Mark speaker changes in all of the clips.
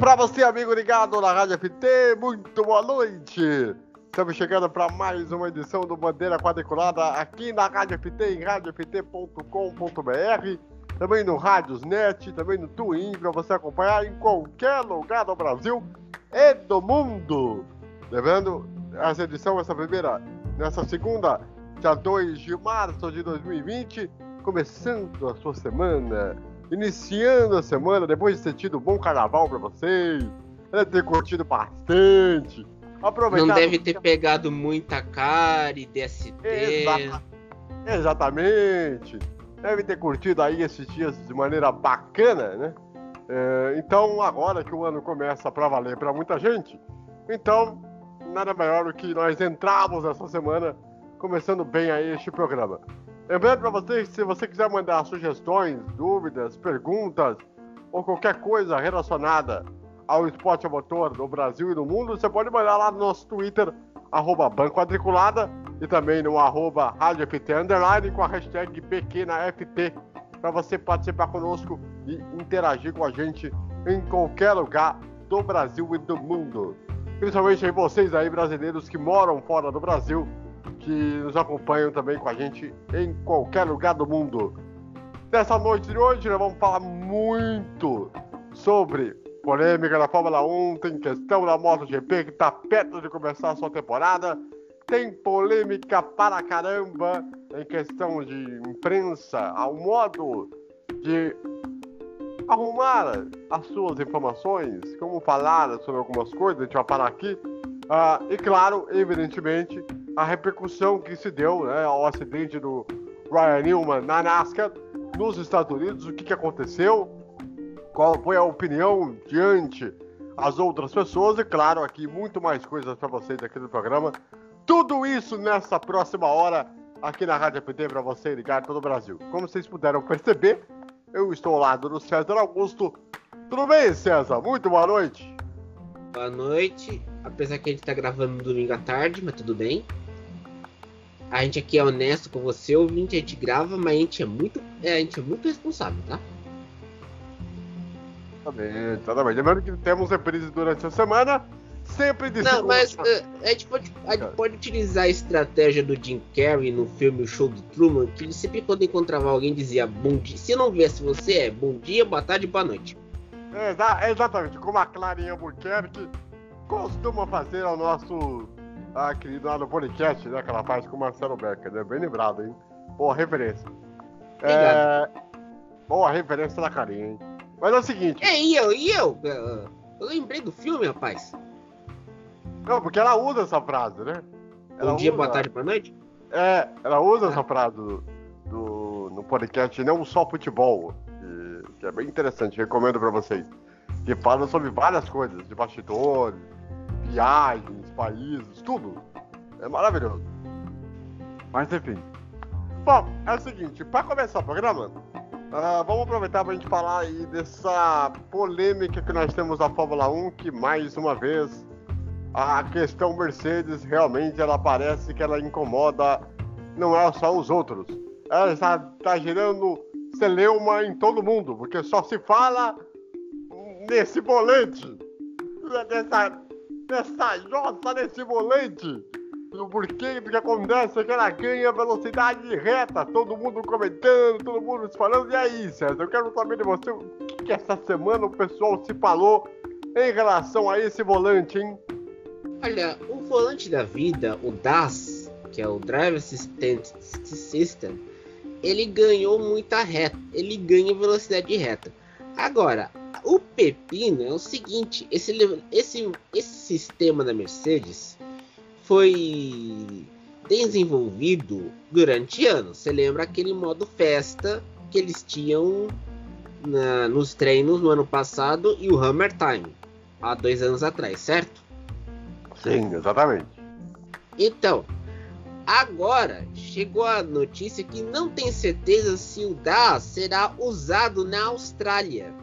Speaker 1: Para você, amigo ligado na Rádio FT, muito boa noite. Estamos chegando para mais uma edição do Bandeira Quadriculada aqui na Rádio FT, em radioft.com.br, também no Rádiosnet, também no Twin, para você acompanhar em qualquer lugar do Brasil e do mundo. Lembrando, essa edição, essa primeira, nessa segunda, dia 2 de março de 2020, começando a sua semana iniciando a semana, depois de ter tido um bom carnaval para vocês, deve ter curtido bastante.
Speaker 2: Aproveitado Não deve ter pegado muita cara e DST.
Speaker 1: Exata... Exatamente. Deve ter curtido aí esses dias de maneira bacana, né? É, então, agora que o ano começa para valer para muita gente, então, nada melhor do que nós entrarmos essa semana começando bem aí este programa. Lembrando para vocês, se você quiser mandar sugestões, dúvidas, perguntas ou qualquer coisa relacionada ao esporte a motor no Brasil e no mundo, você pode mandar lá no nosso Twitter, arroba Banquadriculada, e também no arroba Underline com a hashtag BQNaFT, para você participar conosco e interagir com a gente em qualquer lugar do Brasil e do mundo. Principalmente aí vocês aí brasileiros que moram fora do Brasil que nos acompanham também com a gente em qualquer lugar do mundo. Nessa noite de hoje, nós vamos falar muito sobre polêmica da Fórmula 1, tem questão da MotoGP que está perto de começar a sua temporada, tem polêmica para caramba em questão de imprensa, ao modo de arrumar as suas informações, como falar sobre algumas coisas, a gente vai parar aqui. Uh, e claro, evidentemente, a repercussão que se deu né, ao acidente do Ryan Newman na NASCAR nos Estados Unidos, o que, que aconteceu, qual foi a opinião diante as outras pessoas e, claro, aqui muito mais coisas para vocês aqui no programa. Tudo isso nessa próxima hora aqui na Rádio PT para você ligar todo o Brasil. Como vocês puderam perceber, eu estou ao lado do César Augusto. Tudo bem, César? Muito boa noite.
Speaker 2: Boa noite. Apesar que a gente está gravando domingo à tarde, mas tudo bem. A gente aqui é honesto com você, ouvinte, a gente grava, mas a gente é muito, é, a gente é muito responsável, tá?
Speaker 1: Exatamente, exatamente. Lembrando que temos reprises durante a semana, sempre de
Speaker 2: Não, mas uh, a, gente pode, a gente pode utilizar a estratégia do Jim Carrey no filme O Show do Truman, que ele sempre quando encontrava alguém dizia bom dia. Se não viesse você, é bom dia, boa tarde, boa noite.
Speaker 1: É, exatamente, como a Clarinha Albuquerque costuma fazer ao nosso ah, querido lá no podcast, né? Que ela faz com o Marcelo Becker, né? Bem lembrado, hein? Boa referência. É... Boa referência da carinha, hein? Mas é o seguinte.
Speaker 2: É, e eu, e eu? Eu lembrei do filme, rapaz.
Speaker 1: Não, porque ela usa essa frase, né?
Speaker 2: Ela Bom dia, usa... boa tarde, boa noite?
Speaker 1: É, ela usa ah. essa frase do, do, no podcast Não Só Futebol, que, que é bem interessante, recomendo pra vocês. Que fala sobre várias coisas, de bastidores, viagens, países, tudo. É maravilhoso. Mas enfim. Bom, é o seguinte, para começar o programa, uh, vamos aproveitar para a gente falar aí dessa polêmica que nós temos da Fórmula 1, que mais uma vez a questão Mercedes realmente ela parece que ela incomoda não é só os outros. Ela está, está gerando celeuma em todo mundo, porque só se fala nesse volante, nessa nessa jossa nesse volante. O porquê que acontece é que ela ganha velocidade reta, todo mundo comentando, todo mundo se falando. E aí, César, eu quero saber de você o que, que essa semana o pessoal se falou em relação a esse volante, hein?
Speaker 2: Olha, o volante da vida, o DAS, que é o Driver Assistant System, ele ganhou muita reta, ele ganha velocidade reta. Agora, o pepino é o seguinte: esse, esse, esse sistema da Mercedes foi desenvolvido durante anos. Você lembra aquele modo festa que eles tinham na, nos treinos no ano passado e o Hammer Time há dois anos atrás, certo?
Speaker 1: Sim, exatamente.
Speaker 2: Então, agora chegou a notícia que não tem certeza se o DAS será usado na Austrália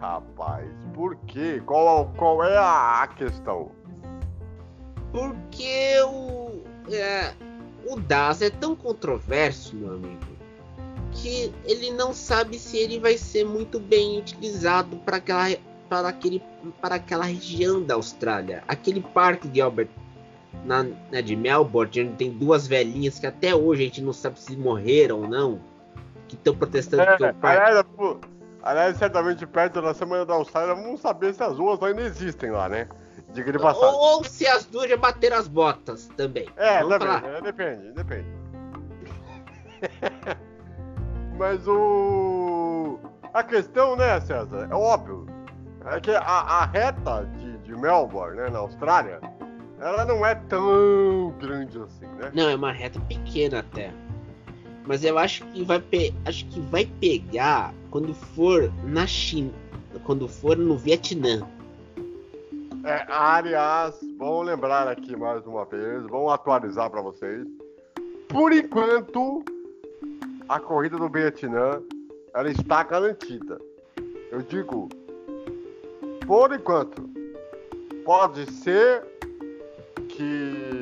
Speaker 1: rapaz. Por quê? Qual, qual é a, questão?
Speaker 2: Porque o, é, o DAS é tão controverso, meu amigo, porque ele não sabe se ele vai ser muito bem utilizado para aquela, para aquele, para aquela região da Austrália. Aquele parque de Albert, na, né, de Melbourne, onde tem duas velhinhas que até hoje a gente não sabe se morreram ou não, que estão protestando
Speaker 1: É,
Speaker 2: que o parque.
Speaker 1: pô, aliás, certamente perto da Semana da Austrália, vamos saber se as ruas ainda existem lá, né? Diga de passagem.
Speaker 2: Ou, ou se as duas já bateram as botas também.
Speaker 1: É,
Speaker 2: Vamos
Speaker 1: também,
Speaker 2: falar.
Speaker 1: depende, depende. Mas o. A questão, né, César? É óbvio. É que a, a reta de, de Melbourne, né, na Austrália, ela não é tão grande assim, né?
Speaker 2: Não, é uma reta pequena até. Mas eu acho que vai acho que vai pegar quando for na China, quando for no Vietnã.
Speaker 1: É, aliás, vamos lembrar aqui mais uma vez, vamos atualizar para vocês. Por enquanto, a corrida do Vietnã ela está garantida. Eu digo, por enquanto, pode ser que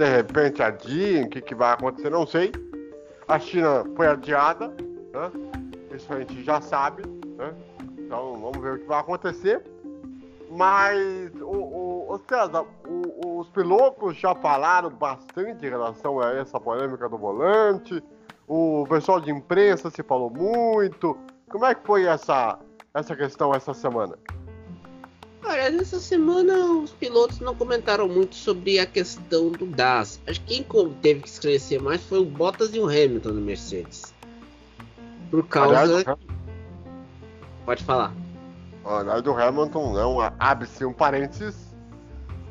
Speaker 1: de repente adiem, o que, que vai acontecer, não sei. A China foi adiada, né? isso a gente já sabe, né? então vamos ver o que vai acontecer. Mas, o, o, César, o- os pilotos já falaram bastante em relação a essa polêmica do volante. O pessoal de imprensa se falou muito. Como é que foi essa, essa questão essa semana?
Speaker 2: Olha, nessa semana os pilotos não comentaram muito sobre a questão do DAS. Acho que quem teve que esclarecer mais foi o Bottas e o Hamilton no Mercedes. Por causa.
Speaker 1: Aliás,
Speaker 2: Pode falar.
Speaker 1: aliás, o Hamilton, não, abre-se um parênteses,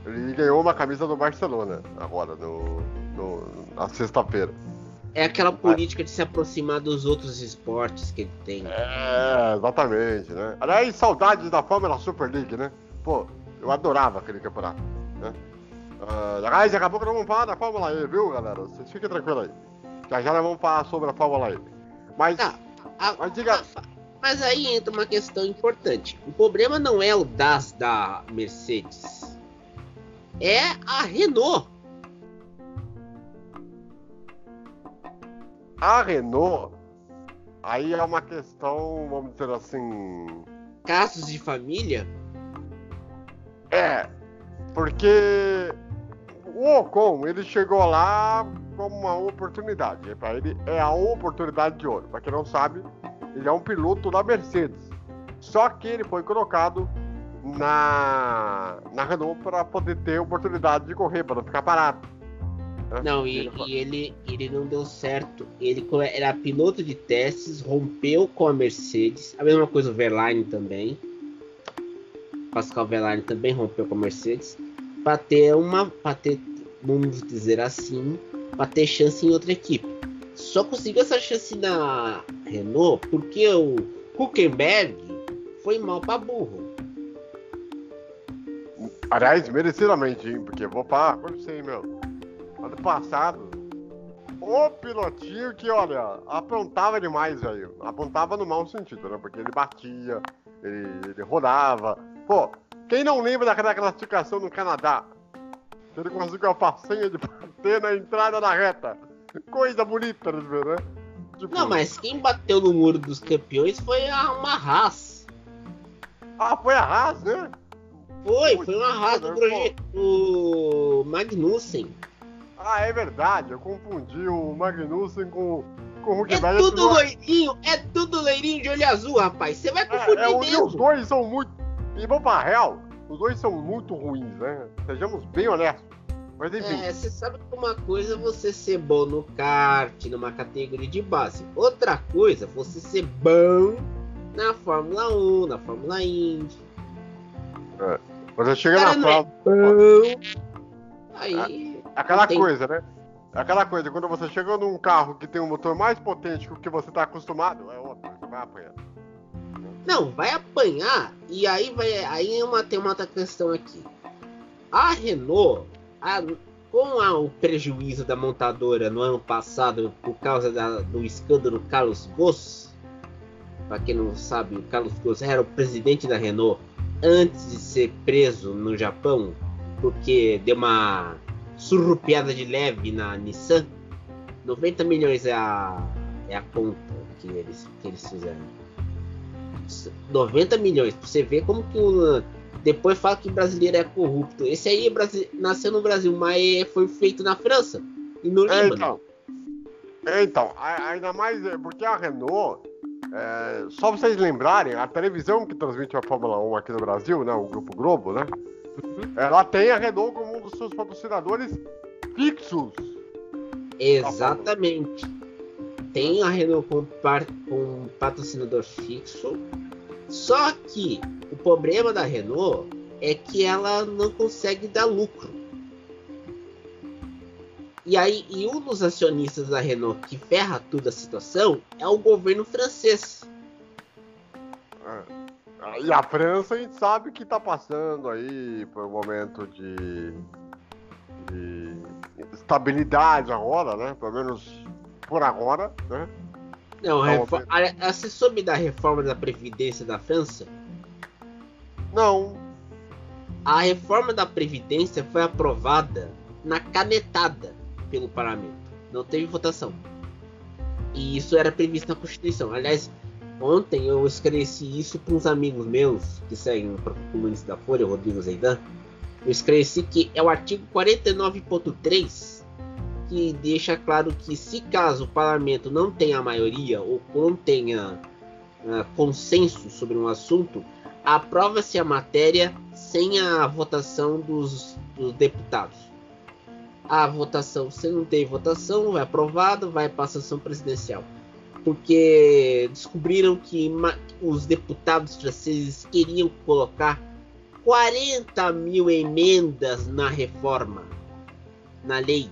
Speaker 1: ele ganhou uma camisa do Barcelona agora, no, no- na sexta-feira.
Speaker 2: É aquela política de se aproximar dos outros esportes que ele tem.
Speaker 1: É, exatamente, né? Aliás, saudades da Fórmula Super League, né? Pô, eu adorava aquele campeonato, né? Ah, aliás, daqui a pouco nós vamos falar da Fórmula E, viu, galera? Vocês fiquem tranquilos aí. Já já nós vamos falar sobre a Fórmula E. Mas,
Speaker 2: Tá. A-
Speaker 1: mas diga...
Speaker 2: a- mas aí entra uma questão importante. O problema não é o DAS da Mercedes. É a Renault.
Speaker 1: A Renault, aí é uma questão, vamos dizer assim...
Speaker 2: Casos de família.
Speaker 1: É, porque o Ocon, ele chegou lá como uma oportunidade. Para ele é a oportunidade de ouro. Para quem não sabe, ele é um piloto da Mercedes. Só que ele foi colocado na, na Renault para poder ter oportunidade de correr, para não ficar parado. né?
Speaker 2: Não, e,
Speaker 1: Ele-
Speaker 2: e ele, ele não deu certo. Ele era piloto de testes, rompeu com a Mercedes. A mesma coisa o Verlaine também. Pascal Verlaine também rompeu com a Mercedes. Para ter uma. Para ter, vamos dizer assim, para ter chance em outra equipe. Só conseguiu essa chance na Renault porque o Huckenberg foi mal para burro.
Speaker 1: Aliás, merecidamente, hein? Porque vou falar com você, meu. Ano passado, o pilotinho que, olha, apontava demais, velho. Apontava no mau sentido, né? Porque ele batia, ele, ele rodava. Pô, quem não lembra daquela classificação no Canadá? Ele conseguiu a façanha de bater na entrada da reta. Coisa bonita de ver, né? Tipo,
Speaker 2: Não, mas quem bateu no muro dos campeões foi a, uma Haas.
Speaker 1: Ah, foi a Haas, né?
Speaker 2: Foi, foi uma do,
Speaker 1: pô.
Speaker 2: proje- do Magnussen.
Speaker 1: Ah, é verdade. Eu confundi o Magnussen com, com o
Speaker 2: É
Speaker 1: Huckenberg.
Speaker 2: tudo
Speaker 1: Não-
Speaker 2: loirinho, é tudo loirinho de olho azul, rapaz. Você vai confundir
Speaker 1: É, é, o- e os
Speaker 2: mesmo.
Speaker 1: dois são muito. E vamos pra real, os dois são muito ruins, né? Sejamos bem honestos. Mas enfim,
Speaker 2: É, você sabe que uma coisa é você ser bom no kart, numa categoria de base. Outra coisa é você ser bom na Fórmula 1, na Fórmula Indy.
Speaker 1: você chega
Speaker 2: Cara,
Speaker 1: na
Speaker 2: não é. Aí.
Speaker 1: Aquela
Speaker 2: não tem-
Speaker 1: coisa, né? Aquela coisa, quando você chega num carro que tem um motor mais potente que o que você tá acostumado, é outra, você vai apanhar.
Speaker 2: Não, vai apanhar e aí vai. Aí é uma, tem uma outra questão aqui. A Renault, a- com a- o prejuízo da montadora no ano passado por causa da- do escândalo Carlos Ghosn, para quem não sabe, o Carlos Ghosn era o presidente da Renault antes de ser preso no Japão porque deu uma surrupiada de leve na Nissan, 90 milhões é a, é a conta que eles, que eles fizeram. 90 milhões, pra você ver como que o. Depois fala que brasileiro é corrupto. Esse aí é nasceu no Brasil, mas foi feito na França e no
Speaker 1: É,
Speaker 2: Líbano.
Speaker 1: então, É, então, ainda mais é, porque a Renault, é, só pra vocês lembrarem, a televisão que transmite a Fórmula 1 aqui no Brasil, né, o Grupo Globo, né,
Speaker 2: Uhum.
Speaker 1: ela tem a Renault como um dos seus patrocinadores fixos.
Speaker 2: Exatamente. Tem a Renault com, com patrocinador fixo. Só que o problema da Renault é que ela não consegue dar lucro. E aí, e um dos acionistas da Renault que ferra toda a situação é o governo francês.
Speaker 1: É. E a França, a gente sabe que tá passando aí por um momento de, de estabilidade agora, né, pelo menos por agora, né.
Speaker 2: Não, a
Speaker 1: Não,
Speaker 2: refor- a- a- você soube da reforma da Previdência da França?
Speaker 1: Não,
Speaker 2: A reforma da Previdência foi aprovada na canetada pelo parlamento. Não teve votação. E isso era previsto na Constituição. Aliás, ontem eu esclareci isso para uns amigos meus que seguem o comunista da Folha, o Rodrigo Zeidan. Eu esclareci que é o artigo 49.3 que deixa claro que se caso o parlamento não tenha maioria ou não tenha ah, consenso sobre um assunto, aprova-se a matéria sem a votação dos, dos deputados. A votação, se não tem votação, vai aprovado, vai para a sanção presidencial. Porque descobriram que os deputados franceses queriam colocar 40 mil emendas na reforma, na lei.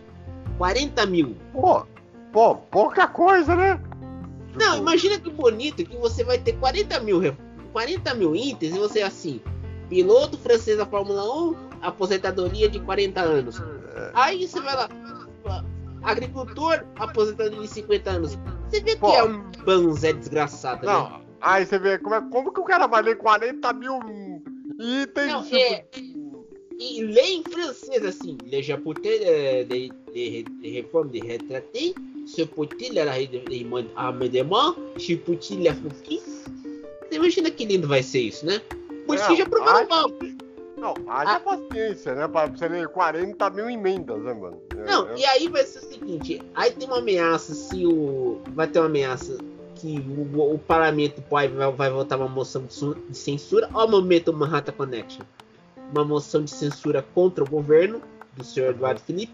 Speaker 2: 40 mil.
Speaker 1: pô, pô, pouca coisa, né?
Speaker 2: Não, imagina que bonito que você vai ter 40 mil, re- 40 mil itens e você assim, piloto francês da Fórmula 1, aposentadoria de 40 anos. Aí você vai lá, agricultor, aposentadoria de 50 anos. Você vê que
Speaker 1: Pô.
Speaker 2: é um banzé desgraçado, né?
Speaker 1: Não, aí você vê como, é, como que o cara vai ler 40 mil itens.
Speaker 2: Não,
Speaker 1: tipo,
Speaker 2: é- E lei em francês assim, le japotais euh, de, de, de réforme de retraité, se peut-il amendement, se peut-il affoquer. Você imagina que lindo vai ser isso, né? Por isso que já provaram
Speaker 1: acho
Speaker 2: mal.
Speaker 1: Não, haja
Speaker 2: Ah.
Speaker 1: paciência, né? Pra você ler 40 mil emendas, né, mano?
Speaker 2: Não,
Speaker 1: é-
Speaker 2: e aí vai ser o seguinte, aí tem uma ameaça, se o. Vai ter uma ameaça que o, o parlamento vai, vai, votar uma moção de censura. Olha o momento Manhattan Connection. Uma moção de censura contra o governo do senhor Eduardo Felipe.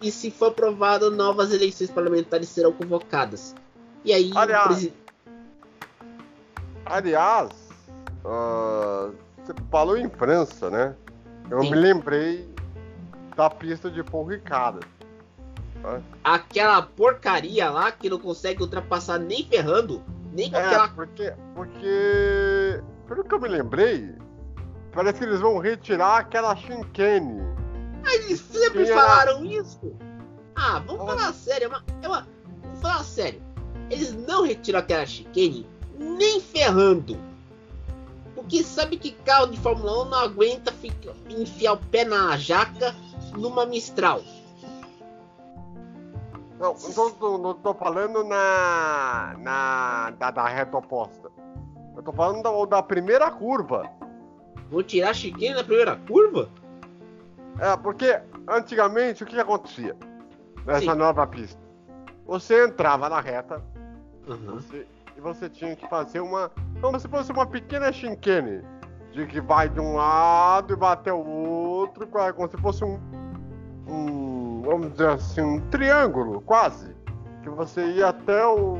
Speaker 2: E se for aprovado, novas eleições parlamentares serão convocadas. E aí
Speaker 1: Aliás, Aliás, ah, você falou em França, né? Eu
Speaker 2: Sim.
Speaker 1: me lembrei da pista de Paul Ricard.
Speaker 2: aquela porcaria lá que não consegue ultrapassar nem ferrando, nem com
Speaker 1: É,
Speaker 2: aquela.
Speaker 1: porque, porque, pelo que eu me lembrei, parece que eles vão retirar aquela chicane.
Speaker 2: Eles sempre
Speaker 1: Tinha-
Speaker 2: falaram isso. Ah, vamos falar sério. É uma, é uma, vamos falar sério. Eles não retiram aquela chicane nem ferrando. Porque sabe que carro de Fórmula 1 não aguenta ficar, enfiar o pé na jaca numa Mistral.
Speaker 1: Não, não tô, tô- não tô falando na, na da, da reta oposta. Eu tô falando da, da primeira curva.
Speaker 2: Vou tirar a chicane na primeira curva?
Speaker 1: É, porque antigamente o que acontecia nessa
Speaker 2: Sim.
Speaker 1: nova pista? Você entrava na reta
Speaker 2: Uhum.
Speaker 1: você- e você tinha que fazer uma. Como se fosse uma pequena chicane. De que vai de um lado e vai até o outro, como se fosse um. um vamos dizer assim, um triângulo, quase. Que você ia até o.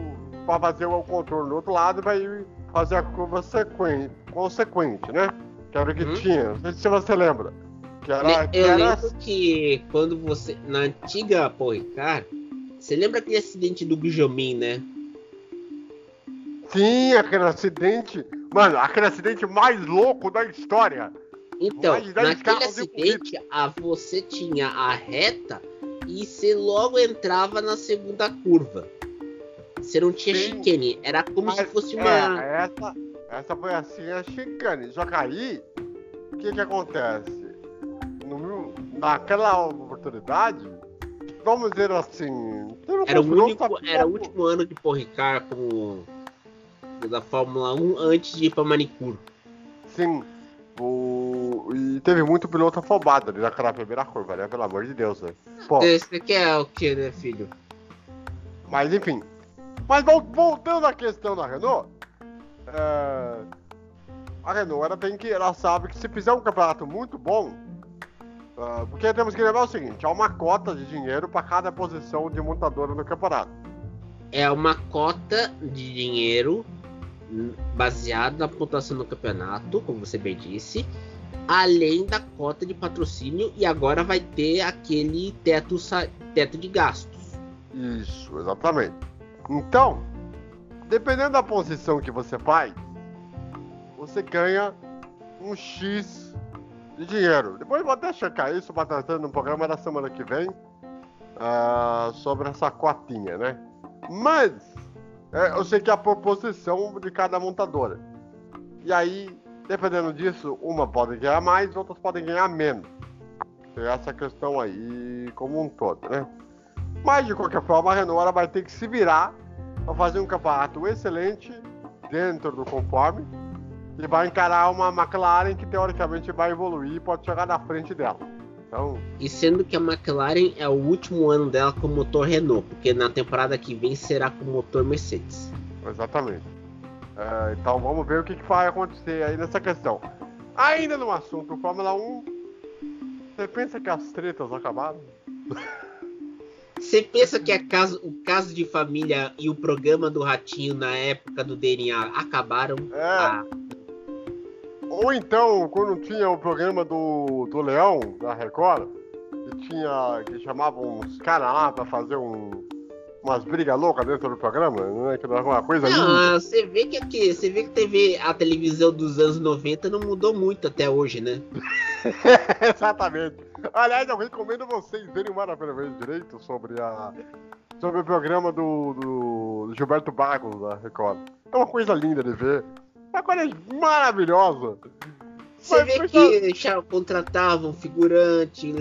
Speaker 1: para fazer o contorno do outro lado e vai fazer a curva sequen, consequente, né? Que era o que
Speaker 2: Uhum.
Speaker 1: tinha. Não sei se você lembra.
Speaker 2: Eu lembro que quando você. Na antiga Paul Ricard, você lembra aquele acidente do Gujomin, né?
Speaker 1: Sim, aquele acidente. Mano, aquele acidente mais louco da história.
Speaker 2: Então, naquele acidente, a, você tinha a reta e você logo entrava na segunda curva. Você não tinha
Speaker 1: Sim.
Speaker 2: chicane, era como se fosse uma.
Speaker 1: É, essa, essa foi assim a chicane. Só que aí, o que que acontece? Naquela oportunidade, vamos dizer assim.
Speaker 2: Era o, único, era o último ano de Paul Ricard como da Fórmula 1 antes de ir pra manicure.
Speaker 1: Sim. O... E teve muito piloto afobado ali naquela primeira curva, né? Pelo amor de Deus, né?
Speaker 2: Pô. Esse aqui é o que, né, filho?
Speaker 1: Mas enfim. Mas voltando à questão da Renault. É... A Renault ela tem que. Ela sabe que se fizer um campeonato muito bom. Uh, porque temos que lembrar o seguinte: há uma cota de dinheiro para cada posição de montadora no campeonato.
Speaker 2: É uma cota de dinheiro baseado na pontuação do campeonato, como você bem disse, além da cota de patrocínio e agora vai ter aquele teto, teto de gastos.
Speaker 1: Isso, exatamente. Então, dependendo da posição que você faz, você ganha um X de dinheiro. Depois vou até checar isso para tratar no programa da semana que vem uh, sobre essa cotinha, né? Mas é, eu sei que é a proposição de cada montadora. E aí, dependendo disso, uma pode ganhar mais, outras podem ganhar menos. Tem essa questão aí como um todo, né? Mas de qualquer forma, a Renault vai ter que se virar para fazer um campeonato excelente dentro do conforme e vai encarar uma McLaren que teoricamente vai evoluir e pode chegar na frente dela. Então...
Speaker 2: E sendo que a McLaren é o último ano dela com motor Renault, porque na temporada que vem será com motor Mercedes.
Speaker 1: Exatamente. É, então vamos ver o que, que, vai acontecer aí nessa questão. Ainda no assunto Fórmula 1, você pensa que as tretas acabaram?
Speaker 2: Você pensa que caso, o caso de família e o programa do Ratinho na época do DNA acabaram? É. Ah.
Speaker 1: Ou então, quando tinha o programa do, do Leão, da Record, que tinha. que chamavam uns caras lá pra fazer um, umas brigas loucas dentro do programa, né? Que era uma coisa
Speaker 2: Não, você vê que aqui, você vê que teve a televisão dos anos 90 não mudou muito até hoje, né?
Speaker 1: Exatamente. Aliás, eu recomendo vocês verem maravilhosamente direito sobre a. sobre o programa do, do Gilberto Barros da Record. É uma coisa linda de ver. Uma coisa maravilhosa.
Speaker 2: Você vê que já contratavam figurante,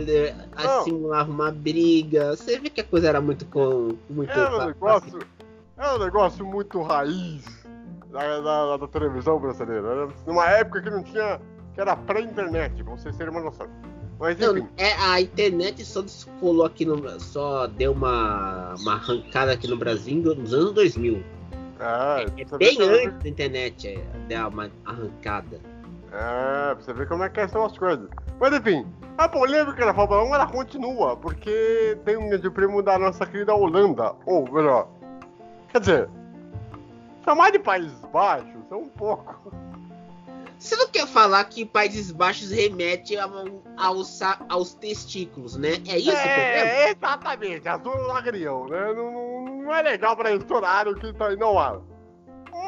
Speaker 2: simulavam uma briga. Você vê que a coisa era muito com. Muito
Speaker 1: era, um negócio, era um negócio muito raiz da, da, da televisão brasileira. Era numa época que não tinha. que era pré-internet, pra vocês terem uma noção. Mas. Não,
Speaker 2: é, a internet só descolou aqui no. só deu uma, uma arrancada aqui no Brasil nos anos 2000.
Speaker 1: Ah,
Speaker 2: é, é bem antes da internet é, dar uma arrancada.
Speaker 1: É, pra você ver como é que são as coisas. Mas enfim, a polêmica da Fórmula 1 ela continua, porque tem um grande prêmio da nossa querida Holanda, ou melhor, quer dizer, chamar de Países Baixos é um pouco.
Speaker 2: Você não quer falar que Países Baixos remete aos, aos testículos, né? É isso
Speaker 1: é, exatamente, azul no agrião, né? Não, não, é legal pra estourar o que tá aí, não há.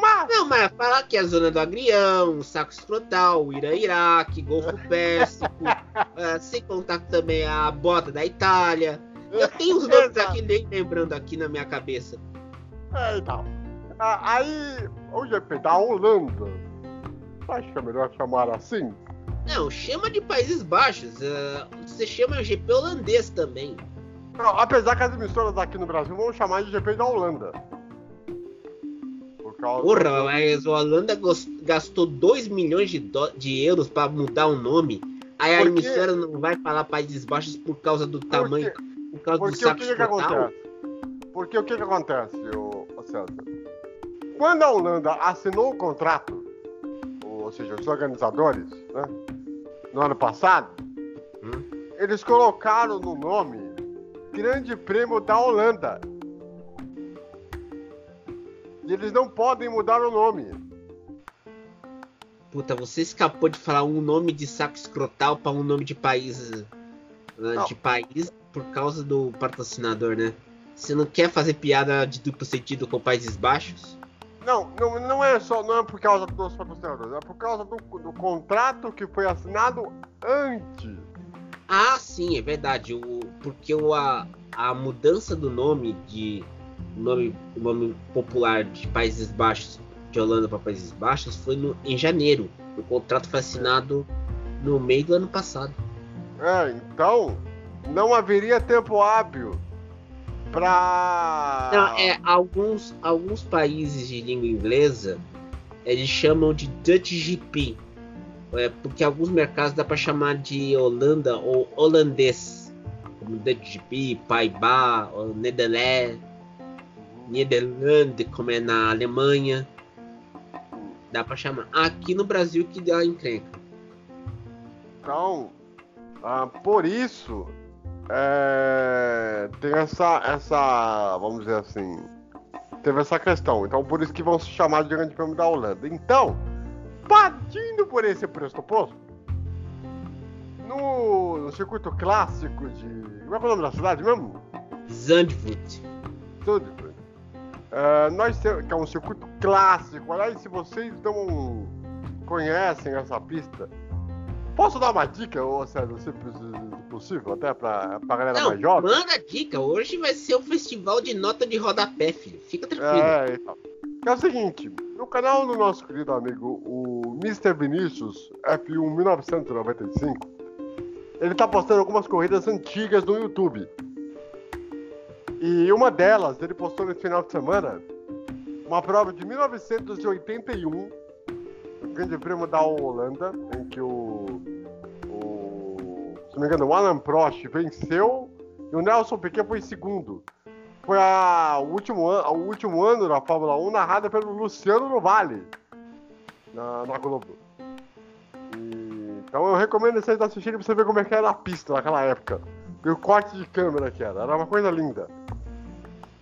Speaker 2: Mas... Não, mas falar que é a zona do agrião, saco escrotal, Ira-Iraque, Golfo Pérsico, uh, sem contar também a bota da Itália. Eu tenho os nomes aqui nem lembrando aqui na minha cabeça.
Speaker 1: É, então. Ah, aí, o GP da Holanda Acho que é melhor chamar assim.
Speaker 2: Não, chama de Países Baixos. Uh, você chama GP holandês também.
Speaker 1: Não, apesar que as emissoras aqui no Brasil vão chamar de GP da Holanda.
Speaker 2: Por causa Porra, do... mas a Holanda gastou 2 milhões de, do... de euros para mudar o nome. Aí a emissora não vai falar Países Baixos por causa do por tamanho, por causa Porque do saco o que, que acontece?
Speaker 1: Porque o que, que acontece, o, o César? Quando a Holanda assinou o contrato ou seja, os organizadores, né, no ano passado, hum? eles colocaram no nome Grande Prêmio da Holanda. E eles não podem mudar o nome.
Speaker 2: Puta, você escapou de falar um nome de saco escrotal para um nome de país. Né, de país por causa do patrocinador, né? Você não quer fazer piada de duplo sentido com Países Baixos?
Speaker 1: Não, não, não é só não é por causa dos patrocinadores, é por causa do, do contrato que foi assinado antes.
Speaker 2: Ah, sim, é verdade. O, porque o, a, a mudança do nome de nome, nome popular de Países Baixos, de Holanda para Países Baixos, foi no, em janeiro. O contrato foi assinado no meio do ano passado.
Speaker 1: É, então não haveria tempo hábil pra.
Speaker 2: Não, é, alguns, alguns países de língua inglesa eles chamam de Dutch GP. É, porque alguns mercados dá para chamar de Holanda ou holandês. Como Dutch GP, Paibá, Nederland, Nederland, como é na Alemanha. Dá para chamar. Aqui no Brasil que dá encrenca.
Speaker 1: Então, ah, por isso, é, tem essa, essa, vamos dizer assim, teve essa questão. Então, por isso que vão se chamar de Grande Prêmio da Holanda. Então, partindo por esse pressuposto, no, no circuito clássico de. Como é, é o nome da cidade mesmo?
Speaker 2: Zandvoort.
Speaker 1: Zandvoort. Uh, nós temos, que é um circuito clássico. Aliás, se vocês não conhecem essa pista, Posso dar uma dica, ou César, se possível, até pra, pra galera
Speaker 2: Não,
Speaker 1: mais jovem?
Speaker 2: Manda dica, hoje vai ser o festival de nota de rodapé, filho. Fica tranquilo.
Speaker 1: É, então. É o seguinte, no canal do nosso querido amigo, o Mr. Vinicius F1 1995, ele tá postando algumas corridas antigas no YouTube. E uma delas, ele postou nesse final de semana, uma prova de 1981 Grande Prêmio da Holanda, se não me engano, o Alan Prost venceu e o Nelson Piquet foi segundo. Foi a, o, último o último ano da Fórmula 1 narrada pelo Luciano Novale na, na Globo. E, então eu recomendo vocês assistirem pra você ver como é que era a pista naquela época. E o corte de câmera que era. Era uma coisa linda.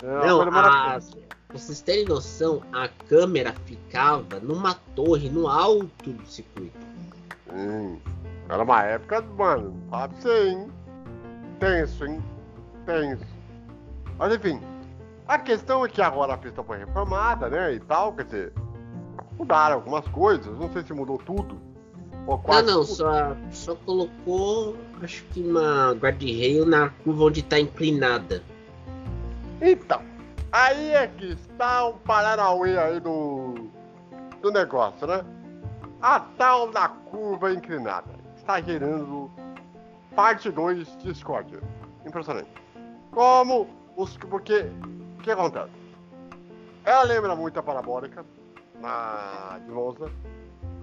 Speaker 2: Era não, a, Pra vocês terem noção, a câmera ficava numa torre no alto do circuito.
Speaker 1: Hum, era uma época, mano, fala pra você, hein? Tenso, hein? Tenso. Mas enfim, a questão é que agora a pista foi reformada, né? E tal, quer dizer, mudaram algumas coisas, não sei se mudou tudo.
Speaker 2: Ou quase não, não, só, só colocou, acho que uma guarda-rail na curva onde tá inclinada.
Speaker 1: Então, Aí é que está o Paranauê aí do, do negócio, né? A tal da curva inclinada está gerando parte 2 de Discord. Impressionante. Como os. Porque. O que acontece? Ela lembra muito a parabólica na, de Monza.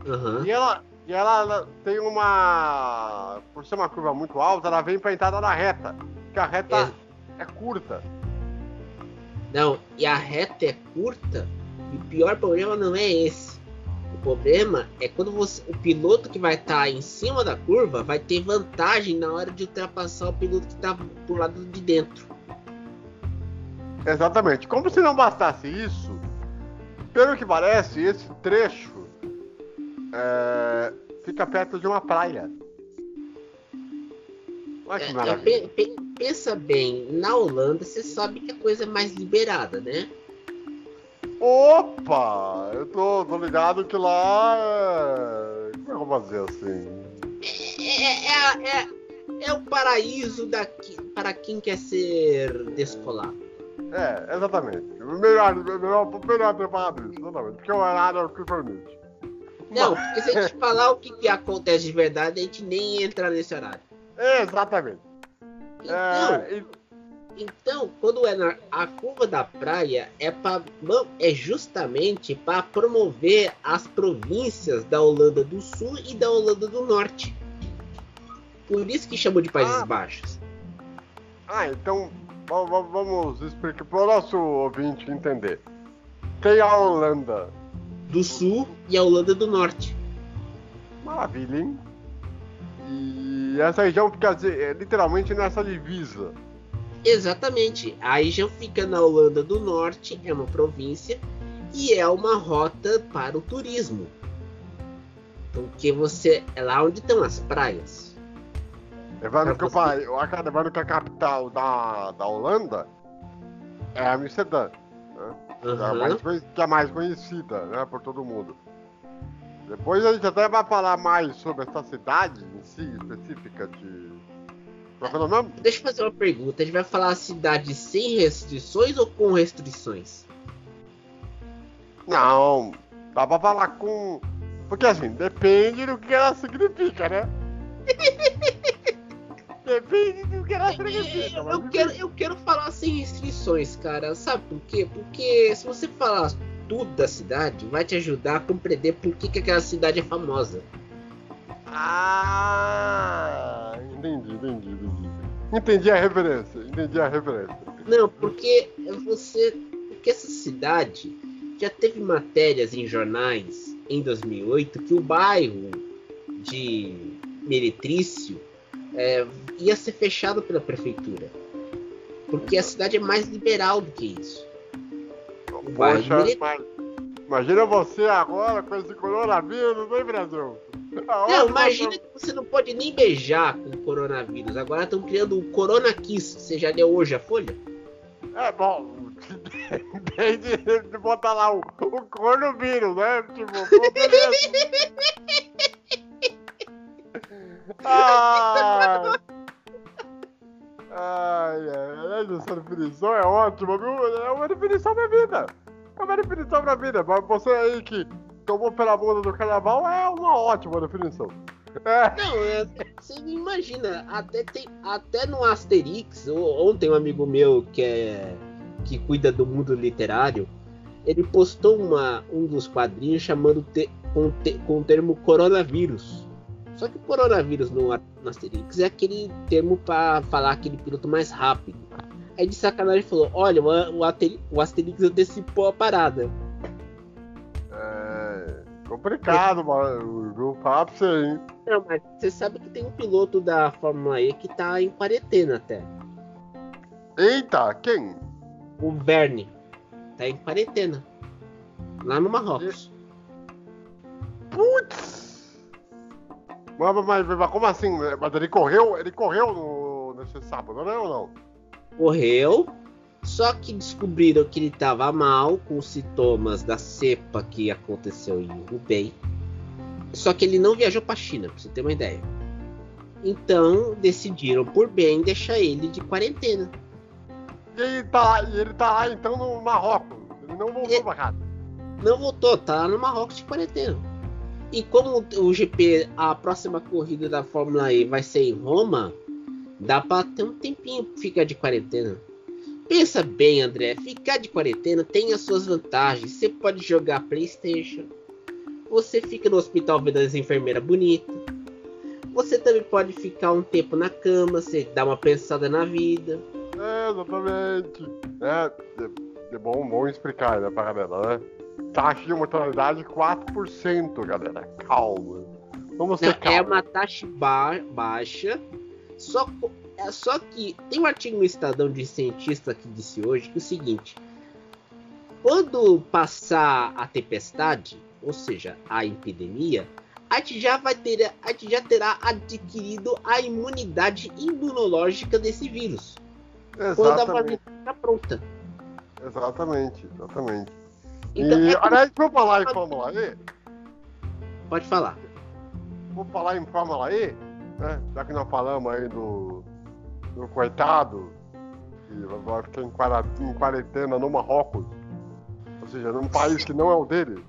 Speaker 1: Uhum. E, ela, e ela tem uma. Por ser uma curva muito alta, ela vem para entrada na reta. Porque a reta é, é curta.
Speaker 2: Não, e a reta é curta, e o pior problema não é esse. O problema é quando você, o piloto que vai estar tá em cima da curva vai ter vantagem na hora de ultrapassar o piloto que está do lado de dentro.
Speaker 1: Exatamente. Como se não bastasse isso, pelo que parece, esse trecho é, fica perto de uma praia.
Speaker 2: Olha que é, maravilha. pensa bem, na Holanda você sabe que a coisa é mais liberada, né?
Speaker 1: Opa! Eu tô, tô ligado que lá. É... Como é que eu vou fazer assim?
Speaker 2: É, é, é, é o paraíso daqui, para quem quer ser descolado.
Speaker 1: É, exatamente. Melhor, melhor, melhor preparado isso, exatamente. Porque o horário é o que permite.
Speaker 2: Não, porque se a gente falar o que, que acontece de verdade, a gente nem entra nesse horário.
Speaker 1: Exatamente.
Speaker 2: Então, é, então quando é na a curva da praia é para é justamente para promover as províncias da Holanda do Sul e da Holanda do Norte. Por isso que chamam de Países ah. Baixos.
Speaker 1: Ah, então vamos explicar para o nosso ouvinte entender. Tem a Holanda
Speaker 2: do Sul e a Holanda do Norte.
Speaker 1: Maravilha, hein? E essa região fica é, literalmente nessa divisa.
Speaker 2: Exatamente. A região fica na Holanda do Norte, é uma província e é uma rota para o turismo. Porque você é lá onde estão as praias.
Speaker 1: Levando que, você... levando que a capital da, da Holanda é Amsterdã, né? uhum. é mais, que é mais conhecida né, por todo mundo. Depois a gente até vai falar mais sobre essa cidade em si, específica de. Qual é o nome?
Speaker 2: Deixa eu fazer uma pergunta. A gente vai falar a cidade sem restrições ou com restrições?
Speaker 1: Não, dá pra falar com. Porque assim, depende do que ela significa, né? depende do que ela significa.
Speaker 2: Eu, quero, eu quero falar sem restrições cara. Sabe por quê? Porque se você falar tudo da cidade, vai te ajudar a compreender por que, que aquela cidade é famosa.
Speaker 1: Ah, entendi, entendi, entendi. Entendi a referência, entendi a referência.
Speaker 2: Não, porque você. Porque essa cidade já teve matérias em jornais em 2008 que o bairro de Meretrício é, ia ser fechado pela prefeitura. Porque a cidade é mais liberal do que isso.
Speaker 1: O Poxa, mas, imagina você agora com esse coronavírus, hein, Brasil?
Speaker 2: Não, imagina que você não pode nem beijar com o coronavírus. Agora estão criando o Corona Kiss. Você já leu hoje a folha?
Speaker 1: É bom, desde de botar lá o, o coronavírus, né? Tipo, ah! Ai, ai, essa definição é ótima, viu? É uma definição da vida. É uma definição da vida. Mas você aí que tomou pela bunda do carnaval é uma ótima definição.
Speaker 2: É. Não, é, você imagina, até, tem, até no Asterix, ontem um amigo meu que é que cuida do mundo literário, ele postou uma, um dos quadrinhos chamando te, com, te, com o termo coronavírus. Só que coronavírus no, no Asterix é aquele termo para falar aquele piloto mais rápido. Aí de sacanagem falou: Olha, o, o, Asterix, o Asterix antecipou a parada.
Speaker 1: É complicado, é. mano. Falar pra você, hein?
Speaker 2: Não, mas você sabe que tem um piloto da Fórmula E que tá em quarentena até.
Speaker 1: Eita, quem?
Speaker 2: O Verne. Tá em quarentena. Lá no Marrocos.
Speaker 1: Putz! Mas, mas, mas, como assim? Mas ele correu, ele correu no, nesse sábado, né ou não?
Speaker 2: Correu, só que descobriram que ele estava mal com os sintomas da cepa que aconteceu em Hubei. Só que ele não viajou para a China, para você ter uma ideia. Então decidiram por bem deixar ele de quarentena.
Speaker 1: E ele tá ele tá lá então no Marrocos. Ele não voltou para casa.
Speaker 2: Não voltou, tá lá no Marrocos de quarentena. E como o GP, a próxima corrida da Fórmula E vai ser em Roma, dá para ter um tempinho ficar de quarentena. Pensa bem, André, ficar de quarentena tem as suas vantagens. Você pode jogar PlayStation, você fica no hospital vendo as enfermeiras bonitas. Você também pode ficar um tempo na cama, você dá uma pensada na vida.
Speaker 1: É, exatamente. É, é, é bom, bom explicar, né, pra galera, né? taxa de mortalidade 4%, galera. Calma. Vamos ter calma.
Speaker 2: É uma taxa ba baixa. Só, é, só que tem um artigo no Estadão de cientista que disse hoje que é o seguinte: quando passar a tempestade, ou seja, a epidemia, a gente já vai ter, a gente já terá adquirido a imunidade imunológica desse vírus.
Speaker 1: Exatamente. Quando a
Speaker 2: vacina está pronta.
Speaker 1: Exatamente, exatamente. Então, e, é aliás, vamos falar em Fórmula E?
Speaker 2: Pode falar.
Speaker 1: Vamos falar em Fórmula E, né? Já que nós falamos aí do, do coitado, que vai ficar em quarentena no Marrocos. Ou seja, num país que não é o dele.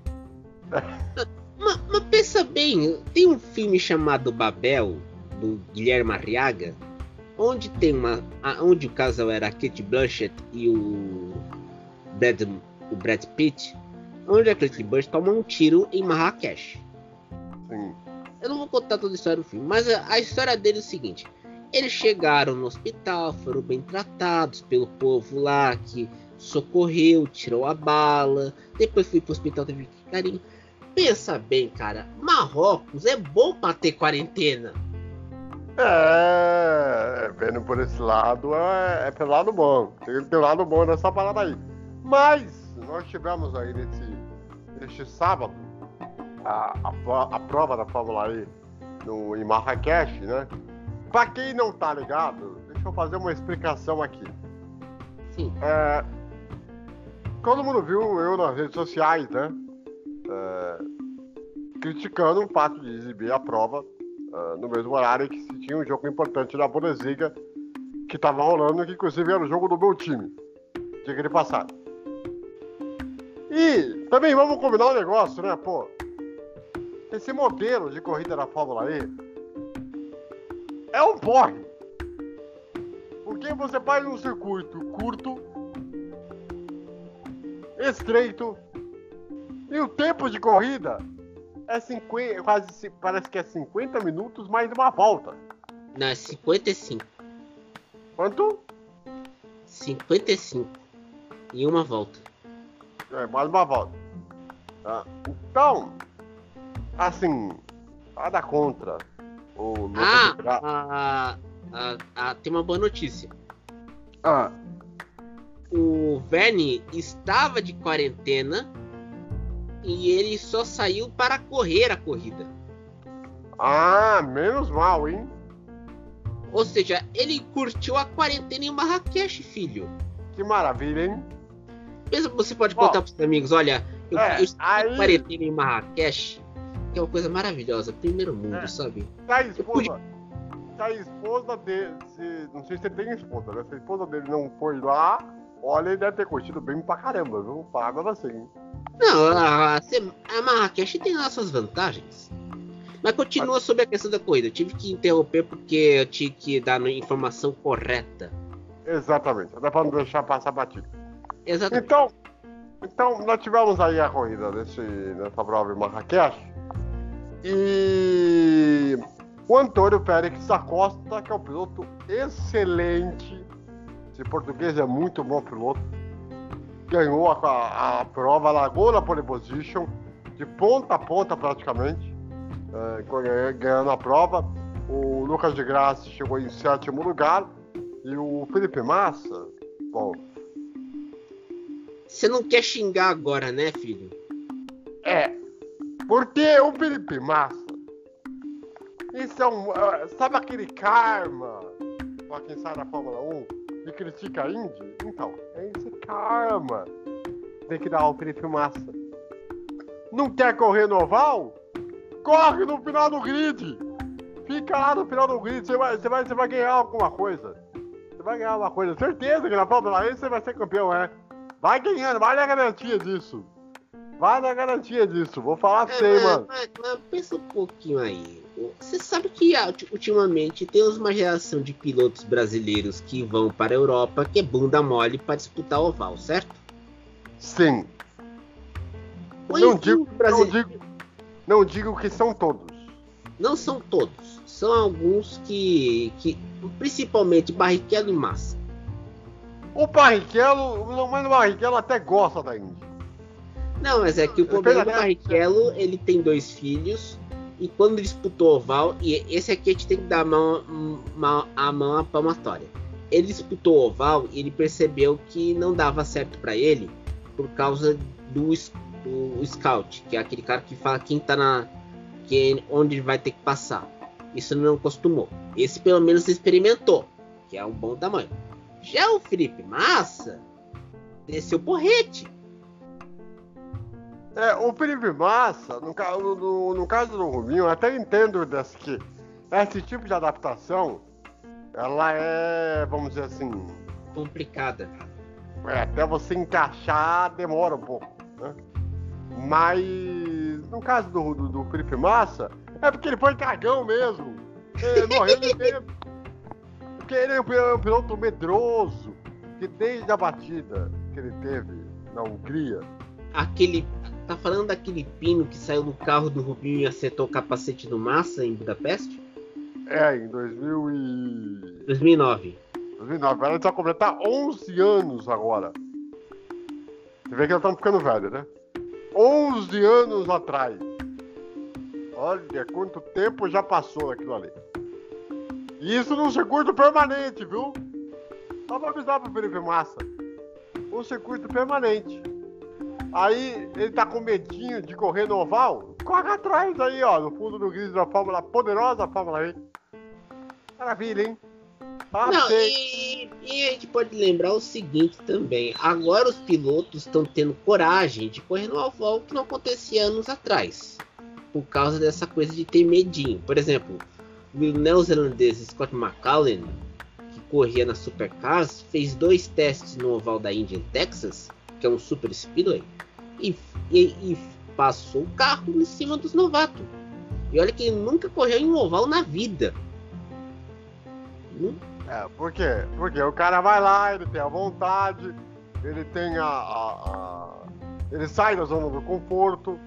Speaker 2: Mas, mas pensa bem, tem um filme chamado Babel, do Guilherme Arriaga, onde tem uma. onde o casal era a Kate Blanchett e o Brad o Brad Pitt, onde a Kate Bush toma um tiro em Marrakech. Sim. Eu não vou contar toda a história do filme, mas a, história dele é o seguinte: eles chegaram no hospital, foram bem tratados pelo povo lá que socorreu, tirou a bala, depois fui pro hospital, teve carinho. Pensa bem, cara, Marrocos é bom pra ter quarentena.
Speaker 1: É, vendo por esse lado, é, é pelo lado bom. Tem, tem lado bom nessa parada aí. Mas nós tivemos aí nesse, sábado a, a, a prova da Fórmula E no, em Marrakech, né? Para quem não tá ligado, deixa eu fazer uma explicação aqui.
Speaker 2: Sim.
Speaker 1: É, todo mundo viu eu nas redes sociais, né? É, criticando o fato de exibir a prova é, no mesmo horário que se tinha um jogo importante da Bundesliga que estava rolando, que inclusive era o jogo do meu time. Diga de passado. E também vamos combinar um negócio, né, pô? Esse modelo de corrida da Fórmula E é um porre. Porque você faz um circuito curto, estreito. E o tempo de corrida é 50, quase parece que é 50 minutos mais uma volta.
Speaker 2: Não, é 55.
Speaker 1: Quanto?
Speaker 2: 55. E uma volta.
Speaker 1: É, mais uma volta. Tá? Então, assim, nada contra o
Speaker 2: ah, ah, ah, ah, tem uma boa notícia.
Speaker 1: Ah.
Speaker 2: O Verne estava de quarentena e ele só saiu para correr a corrida.
Speaker 1: Ah, menos mal, hein?
Speaker 2: Ou seja, ele curtiu a quarentena em Marrakech, filho.
Speaker 1: Que maravilha, hein?
Speaker 2: Mesmo você pode contar oh, para os amigos, olha, eu, é, eu estive aí... quarentena em Marrakech, que é uma coisa maravilhosa, primeiro mundo, é. sabe?
Speaker 1: Tá a esposa, tá a esposa dele, se, não sei se ele tem esposa, né? Se a esposa dele não foi lá, olha, ele deve ter curtido bem pra caramba, viu? Paga assim.
Speaker 2: Não, a, a Marrakech tem lá suas vantagens. Mas continua sobre a questão da corrida. Eu tive que interromper porque eu tinha que dar a informação correta.
Speaker 1: Exatamente. Dá pra não deixar passar batido.
Speaker 2: Exatamente.
Speaker 1: Então, então nós tivemos aí a corrida desse, nessa prova em Marrakech. E o Antônio Félix da Costa, que é um piloto excelente. Esse português é muito bom piloto. Ganhou a, a, a prova, largou na pole position, de ponta a ponta praticamente, é, ganhando a prova. O Lucas de Graça chegou em sétimo lugar. E o Felipe Massa, bom.
Speaker 2: Você não quer xingar agora, né, filho?
Speaker 1: É, porque o Felipe Massa. Isso é um. Uh, sabe aquele karma? Pra quem sai da Fórmula 1 e critica a Indy? Então, é esse karma. Tem que dar ao Felipe Massa. Não quer correr no oval? Corre no final do grid! Fica lá no final do grid, você vai, você vai, você vai ganhar alguma coisa. Você vai ganhar uma coisa. Certeza que na Fórmula 1 você vai ser campeão, é. Vai ganhando, vai na garantia disso. Vai na garantia disso, vou falar pra você, mano.
Speaker 2: Mas, mas, pensa um pouquinho aí. Você sabe que ah, ultimamente temos uma geração de pilotos brasileiros que vão para a Europa que é bunda mole para disputar o oval, certo?
Speaker 1: Sim. não digo, não digo, não digo que são todos.
Speaker 2: Não são todos. São alguns que, que principalmente Barrichello e Massa.
Speaker 1: O Barrichello, mas o Barrichello até gosta da Índia.
Speaker 2: Não, mas é que o problema do Barrichello, ele tem dois filhos. E quando disputou o oval, e esse aqui a gente tem que dar a mão, a mão à palmatória. Ele disputou o oval e ele percebeu que não dava certo para ele por causa do, do, scout, que é aquele cara que fala quem tá na. Que, onde vai ter que passar. Isso não acostumou. Esse pelo menos experimentou, que é um bom tamanho. Já o Felipe Massa desceu porrete.
Speaker 1: É, o Felipe Massa, no, no, no caso do Rubinho, eu até entendo desse, que esse tipo de adaptação, ela é, vamos dizer assim...
Speaker 2: Complicada.
Speaker 1: É, até você encaixar demora um pouco, né? Mas no caso do, do, do Felipe Massa, é porque ele foi cagão mesmo. Ele morreu de tempo. Porque ele é um piloto medroso, que desde a batida que ele teve na Hungria...
Speaker 2: Aquele Tá falando daquele pino que saiu do carro do Rubinho e acertou o capacete do Massa em Budapeste?
Speaker 1: É, em 2000 e...
Speaker 2: 2009.
Speaker 1: 2009. Ela vai completar 11 anos agora. Você vê que ela tá ficando velha, né? 11 anos atrás. Olha quanto tempo já passou aquilo ali. E isso num circuito permanente, viu? Só pra avisar pro Felipe Massa. Um circuito permanente. Aí ele tá com medinho de correr no oval. Corre atrás aí, ó, no fundo do grid da Fórmula poderosa Fórmula E. Maravilha, hein?
Speaker 2: Não, e, e, a gente pode lembrar o seguinte também. Agora os pilotos estão tendo coragem de correr no oval que não acontecia anos atrás. Por causa dessa coisa de ter medinho. Por exemplo, o neozelandês Scott McCallan, que corria na Supercars, fez dois testes no oval da Indy em Texas, que é um super speedway e, e, e passou o carro em cima dos novatos. E olha que ele nunca correu em um oval na vida.
Speaker 1: Hum? É, por quê? Porque o cara vai lá, ele tem a vontade, ele tem a, a, a, Ele sai da zona do conforto.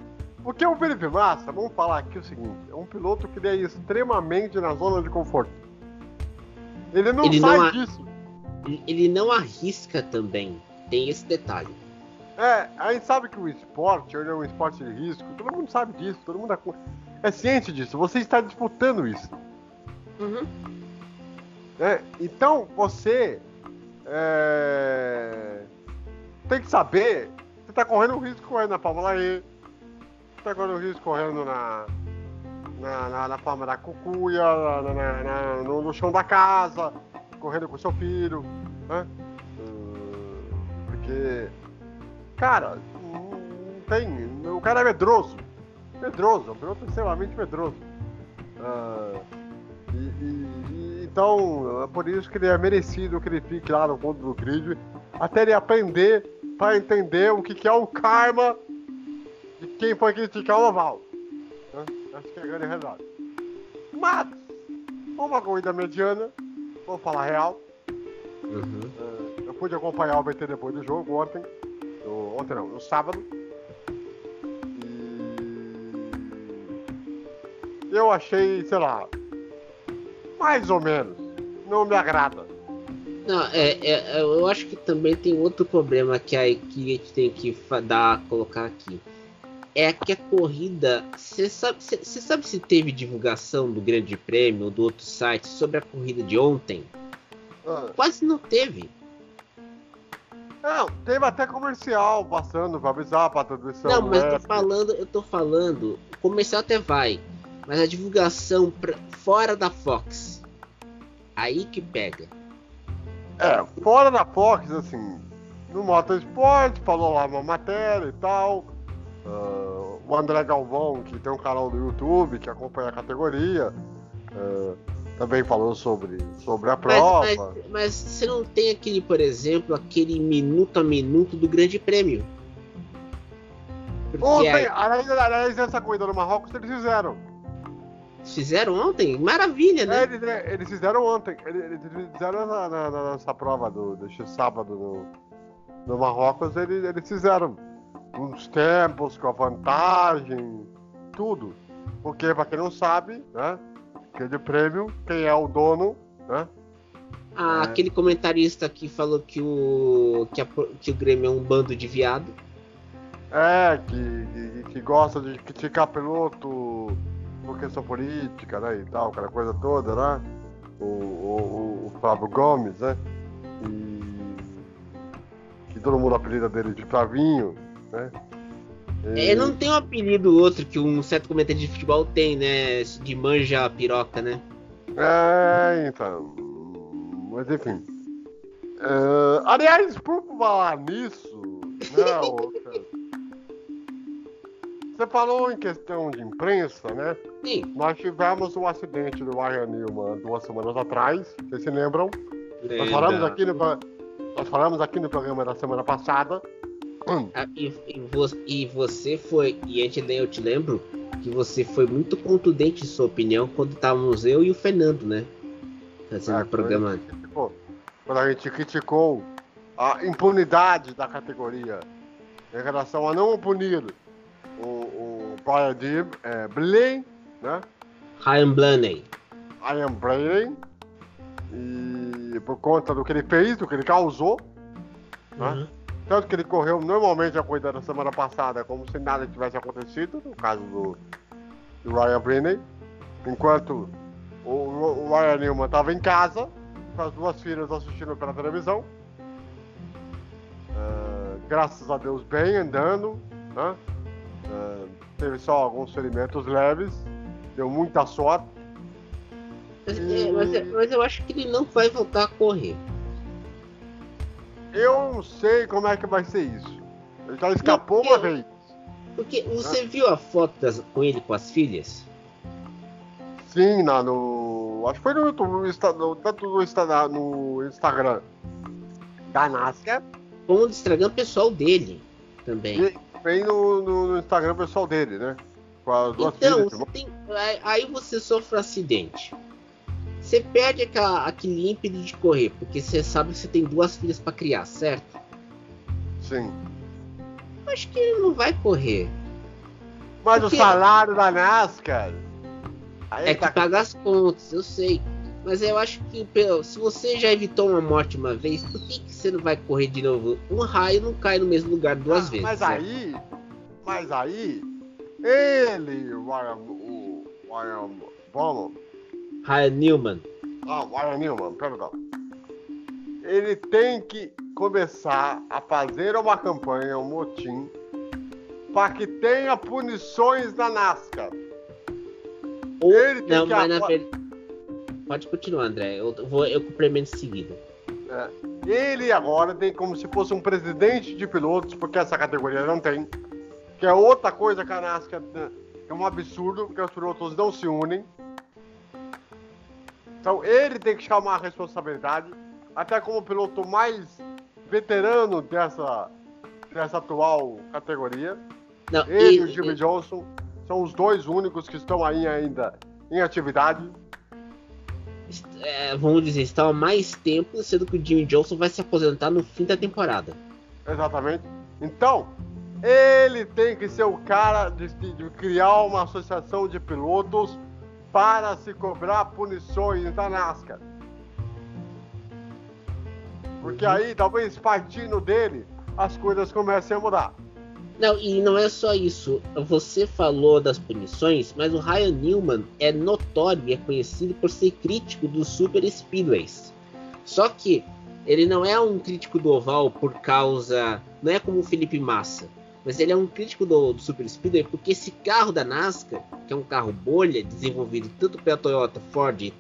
Speaker 1: Porque o Felipe Massa, vamos falar aqui o seguinte, é um piloto que ele é extremamente na zona de conforto. Ele não
Speaker 2: Ele
Speaker 1: sai
Speaker 2: não a-
Speaker 1: disso.
Speaker 2: Ele- Ele não arrisca também. Tem esse detalhe.
Speaker 1: É, a gente sabe que o esporte ele é um esporte de risco, todo mundo sabe disso, todo mundo é, é ciente disso, você está disputando isso. né? Então você é, tem que saber, você está correndo um risco correndo na Fórmula E, você está correndo um risco correndo na, na, na, na Fórmula da Cucuia, na- na- na- no, no chão da casa, correndo com seu filho, né? Porque, cara, não tem. O cara é medroso. Medroso, o piloto é extremamente medroso. Ah, e, e- e- então, é por isso que ele é merecido que ele fique lá no fundo do grid, até ele aprender para entender o que, que é o karma de quem foi criticar o oval. Né? Acho que é a grande realidade. Mas, uma corrida mediana, vou falar real.
Speaker 2: Uhum.
Speaker 1: eh, eu pude acompanhar o BT depois do jogo ontem. No- ontem não, no sábado. E eu achei, sei lá, mais ou menos. Não me agrada.
Speaker 2: Não, é, é- eu acho que também tem outro problema que a, que a gente tem que dar, colocar aqui. É que a corrida. Você sabe, cê- cê sabe se teve divulgação do Grande Prêmio ou do outro site sobre a corrida de ontem?
Speaker 1: Ah,
Speaker 2: Quase não teve.
Speaker 1: Não, teve até comercial passando pra avisar pra transmissão.
Speaker 2: Não, mas eu tô
Speaker 1: web.
Speaker 2: falando, eu tô falando, o comercial até vai, mas a divulgação pra, fora da Fox, aí que pega.
Speaker 1: É, fora da Fox, assim, no Motorsport, falou lá uma matéria e tal. Ah, o André Galvão, que tem um canal no YouTube, que acompanha a categoria, ah, também falou sobre, sobre a
Speaker 2: Mas,
Speaker 1: prova.
Speaker 2: mas, mas você não tem aquele, por exemplo, aquele minuto a minuto do Grande Prêmio. Porque
Speaker 1: Ontem,
Speaker 2: aí-
Speaker 1: aliás, essa corrida no Marrocos eles fizeram.
Speaker 2: fizeram ontem, maravilha,
Speaker 1: É,
Speaker 2: né?
Speaker 1: eles, é, eles fizeram ontem. Eles, eles fizeram na, na- na- nessa prova do, deste sábado no, no Marrocos, eles, eles fizeram uns tempos com a vantagem, tudo. Porque, pra quem não sabe, né? Aquele prêmio, quem é o dono, né?
Speaker 2: Ah,
Speaker 1: É.
Speaker 2: Aquele comentarista que falou que o, que, a- que o Grêmio é um bando de viado.
Speaker 1: É, que, que, que gosta de criticar piloto por questão política, né? E tal, aquela coisa toda, né? O, o, o Flávio Gomes, né? E que todo mundo apelida dele de Flavinho, né?
Speaker 2: É, não tem um apelido outro que um certo comentarista de futebol tem, né? De manja piroca, né?
Speaker 1: É, então. Mas enfim. É, aliás, por falar nisso, né, Você falou em questão de imprensa, né?
Speaker 2: Sim,
Speaker 1: Nós tivemos o acidente do Ryan Newman duas semanas atrás, vocês se lembram? Nós falamos, aqui no, nós falamos aqui no programa da semana passada.
Speaker 2: Ah, E, e vo- e você foi, e a gente, eu te lembro que você foi muito contundente em sua opinião quando estávamos eu e o Fernando, né? Fazendo
Speaker 1: É,
Speaker 2: o programa.
Speaker 1: Quando a, gente criticou, quando a gente criticou a impunidade da categoria em relação a não punir o, o Brian Dim, é, Blaine, né?
Speaker 2: Ryan Blaney.
Speaker 1: Ian Brayden, e por conta do que ele fez, do que ele causou, né? Tanto que ele correu normalmente a corrida da semana passada, como se nada tivesse acontecido, no caso do, do Ryan Brennan, enquanto o, o Ryan Newman estava em casa, com as duas filhas assistindo pela televisão. Ah, graças a Deus, bem andando, né? Ah, teve só alguns ferimentos leves, deu muita sorte.
Speaker 2: Mas, é, mas, é- mas eu acho que ele não vai voltar a correr.
Speaker 1: Eu não sei como é que vai ser isso. Ele já escapou
Speaker 2: Não,
Speaker 1: uma vez.
Speaker 2: Porque você viu a foto das- com ele com as filhas?
Speaker 1: Sim, na, no. Acho que foi no YouTube, no, no- tanto no, no Instagram da NASCAR
Speaker 2: Com o Instagram pessoal dele tambem.
Speaker 1: e vem no, no- no Instagram pessoal dele, né? Com as duas
Speaker 2: Então,
Speaker 1: filhas.
Speaker 2: você tem, aí você sofre um acidente. Você perde aquela, aquele ímpeto de correr, porque você sabe que você tem duas filhas para criar, certo?
Speaker 1: Sim.
Speaker 2: Acho que ele não vai correr.
Speaker 1: Mas
Speaker 2: Porque-
Speaker 1: o salário da NASCAR.
Speaker 2: É que
Speaker 1: tá-
Speaker 2: paga as contas, eu sei. Mas eu acho que se você já evitou uma morte uma vez, por que, que você não vai correr de novo? Um raio não cai no mesmo lugar duas
Speaker 1: Ah,
Speaker 2: vezes.
Speaker 1: Mas
Speaker 2: né?
Speaker 1: aí. Mas aí. Ele, o Ryan, o Ryan Bowman,
Speaker 2: Ryan Newman.
Speaker 1: Ah, o Ryan Newman, perdão. Ele tem que começar a fazer uma campanha, um motim, para que tenha punições na NASCAR.
Speaker 2: Ou,
Speaker 1: Ele tem
Speaker 2: não,
Speaker 1: que
Speaker 2: mas na verdade. Pode continuar, André. Eu, vou, eu complemento em seguida.
Speaker 1: Ele agora tem como se fosse um presidente de pilotos, porque essa categoria não tem. Que é outra coisa que a NASCAR é um absurdo, porque os pilotos não se unem. Então ele tem que chamar a responsabilidade, até como o piloto mais veterano dessa, dessa atual categoria.
Speaker 2: Não,
Speaker 1: Ele
Speaker 2: e-
Speaker 1: e o Jimmy Johnson são os dois únicos que estão aí ainda em atividade.
Speaker 2: é, vamos dizer, estão há mais tempo, sendo que o Jimmy Johnson vai se aposentar no fim da temporada.
Speaker 1: Exatamente. Então, ele tem que ser o cara de, de criar uma associação de pilotos para se cobrar punições da NASCAR. Porque
Speaker 2: Uhum.
Speaker 1: aí, talvez partindo dele, as coisas comecem a mudar.
Speaker 2: Não, e não é só isso. Você falou das punições, mas o Ryan Newman é notório e é conhecido por ser crítico dos Super Speedways. Só que ele não é um crítico do oval por causa. Não é como o Felipe Massa. Mas ele é um crítico do, do Super Speedway porque esse carro da NASCAR, que é um carro bolha, desenvolvido tanto pela Toyota, Ford e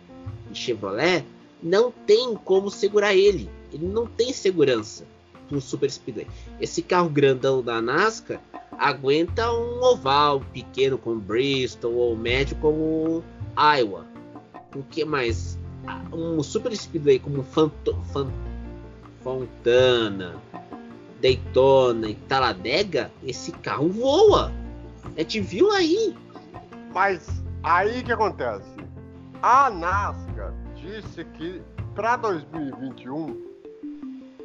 Speaker 2: Chevrolet, não tem como segurar ele. Ele não tem segurança no Super Speedway. Esse carro grandão da NASCAR aguenta um oval pequeno como Bristol ou médio como Iowa. O que mais? Ah, Um Super Speedway como Fontana, Daytona e Talladega, esse carro voa. A gente viu aí.
Speaker 1: Mas aí que acontece? A NASCAR disse que para 2021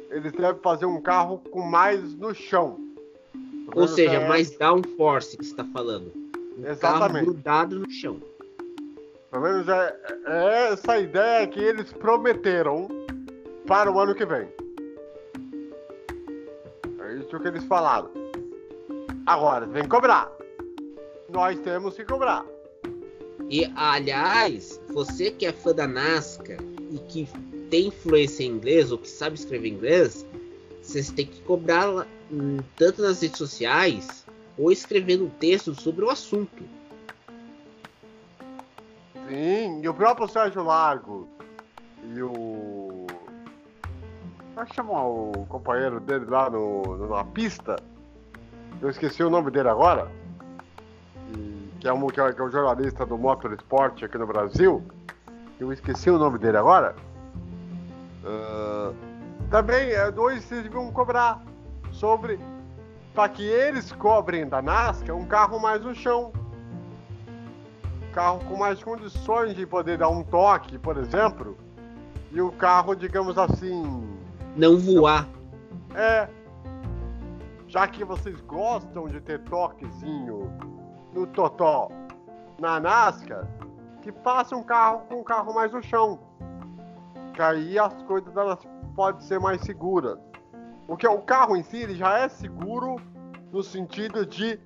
Speaker 1: eles devem fazer um carro com mais no chão.
Speaker 2: Ou seja,
Speaker 1: É,
Speaker 2: mais downforce que você está falando. Um carro
Speaker 1: Exatamente.
Speaker 2: grudado no chão.
Speaker 1: Pelo menos é, é essa ideia que eles prometeram para o ano que vem. É isso que eles falaram. Agora, tem que cobrar. Nós temos que cobrar.
Speaker 2: E aliás, você que é fã da NASCAR e que tem influência em inglês ou que sabe escrever inglês, vocês têm que cobrar hum, tanto nas redes sociais ou escrevendo um texto sobre o assunto.
Speaker 1: Sim, e o próprio Sérgio Largo e o. Como é que chama o companheiro dele lá no, na pista? Eu esqueci o nome dele agora. E- que, é um, que, é, que é um jornalista do Motorsport aqui no Brasil. Eu esqueci o nome dele agora. Ah, também é, dois vocês deviam cobrar sobre. Para que eles cobrem da NASCAR um carro mais no chão carro com mais condições de poder dar um toque, por exemplo, e o carro, digamos assim,
Speaker 2: Não voar.
Speaker 1: é. Já que vocês gostam de ter toquezinho no Totó na NASCAR, que faça um carro com um carro mais no chão. Que aí as coisas elas podem ser mais seguras. Porque o carro em si ele já é seguro no sentido de